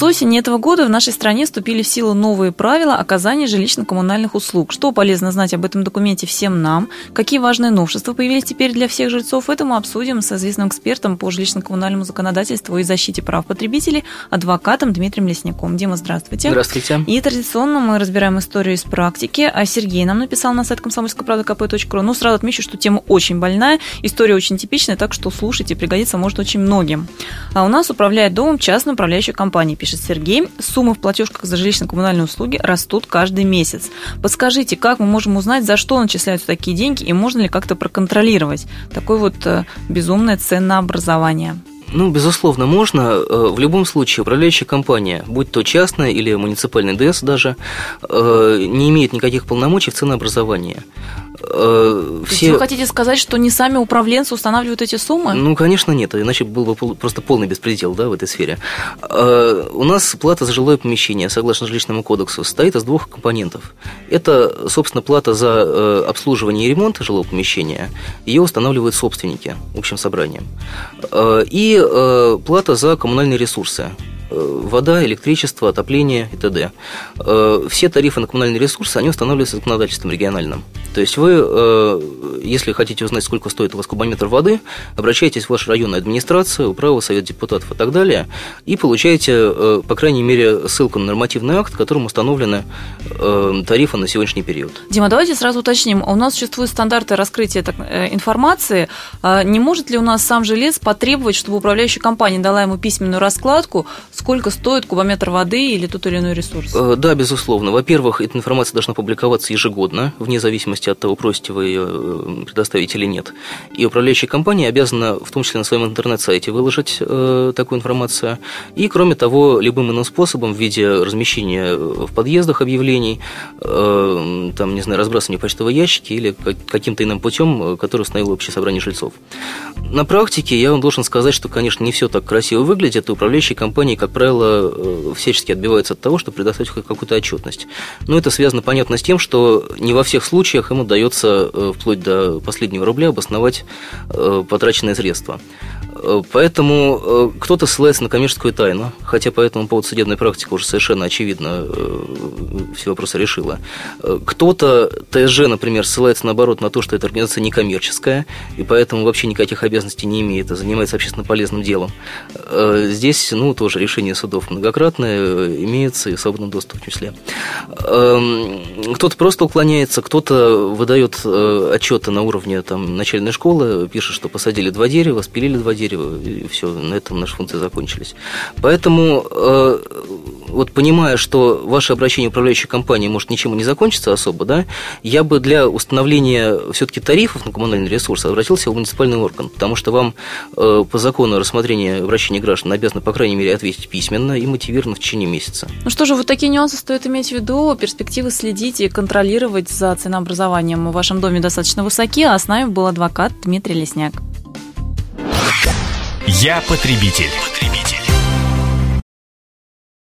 С осени этого года в нашей стране вступили в силу новые правила оказания жилищно-коммунальных услуг. Что полезно знать об этом документе всем нам? Какие важные новшества появились теперь для всех жильцов? Это мы обсудим с известным экспертом по жилищно-коммунальному законодательству и защите прав потребителей, адвокатом Дмитрием Лесняком. Дима, здравствуйте. Здравствуйте. И традиционно мы разбираем историю из практики. А Сергей нам написал на сайт kp.ру. Ну, сразу отмечу, что тема очень больная, история очень типичная, так что слушайте, пригодится может очень многим. А у нас управляет домом частная управляющая компания, пишет пишет Сергей. Суммы в платежках за жилищно-коммунальные услуги растут каждый месяц. Подскажите, как мы можем узнать, за что начисляются такие деньги и можно ли как-то проконтролировать такое вот э, безумное ценообразование? Ну, безусловно, можно. Э, в любом случае, управляющая компания, будь то частная или муниципальный ДС даже, э, не имеет никаких полномочий в ценообразовании. Э, все... вы хотите сказать, что не сами управленцы устанавливают эти суммы? Ну, конечно, нет, иначе был бы просто полный беспредел да, в этой сфере. Э, у нас плата за жилое помещение, согласно жилищному кодексу, состоит из двух компонентов. Это, собственно, плата за э, обслуживание и ремонт жилого помещения. Ее устанавливают собственники общим собранием. И плата за коммунальные ресурсы вода, электричество, отопление и т.д. Э, все тарифы на коммунальные ресурсы, они устанавливаются законодательством региональным. То есть вы, э, если хотите узнать, сколько стоит у вас кубометр воды, обращайтесь в вашу районную администрацию, управу, совет депутатов и так далее, и получаете, э, по крайней мере, ссылку на нормативный акт, которым установлены тарифы на сегодняшний период. Дима, давайте сразу уточним. У нас существуют стандарты раскрытия информации. А не может ли у нас сам жилец потребовать, чтобы управляющая компания дала ему письменную раскладку, сколько стоит кубометр воды или тот или иной ресурс? Э, да, безусловно. Во-первых, эта информация должна публиковаться ежегодно, вне зависимости от того, просите вы ее э, предоставить или нет. И управляющая компания обязана, в том числе на своем интернет-сайте, выложить э, такую информацию. И, кроме того, любым иным способом в виде размещения в подъездах объявлений, э, там, не знаю, разбрасывания почтовой ящики или каким-то иным путем, который установило общее собрание жильцов. На практике я вам должен сказать, что, конечно, не все так красиво выглядит, управляющие компании, как правило, э, всячески отбиваются от того, чтобы предоставить какую-то отчетность. Но это связано, понятно, с тем, что не во всех случаях им удается э, вплоть до последнего рубля обосновать э, потраченные средства. Э, поэтому э, кто-то ссылается на коммерческую тайну, хотя по этому поводу судебная практика уже совершенно очевидно э, все вопросы решила. Кто-то, ТСЖ, например, ссылается наоборот на то, что эта организация некоммерческая, и поэтому вообще никаких обязанностей не имеет, а занимается общественно полезным делом. Здесь, ну, тоже решение судов многократное имеется и в свободном доступе в числе. Эм, кто-то просто уклоняется, кто-то выдает отчеты на уровне там, начальной школы, пишет, что посадили два дерева, спилили два дерева, дерево, и все, на этом наши функции закончились. Поэтому, э, вот понимая, что ваше обращение управляющей компании может ничему не закончиться особо, да, я бы для установления все-таки тарифов на коммунальные ресурсы обратился в муниципальный орган, потому что вам э, по закону рассмотрения обращения граждан обязаны, по крайней мере, ответить письменно и мотивированно в течение месяца. Ну что же, вот такие нюансы стоит иметь в виду, перспективы следить и контролировать за ценообразованием в вашем доме достаточно высоки, а с нами был адвокат Дмитрий Лесняк. Я потребитель.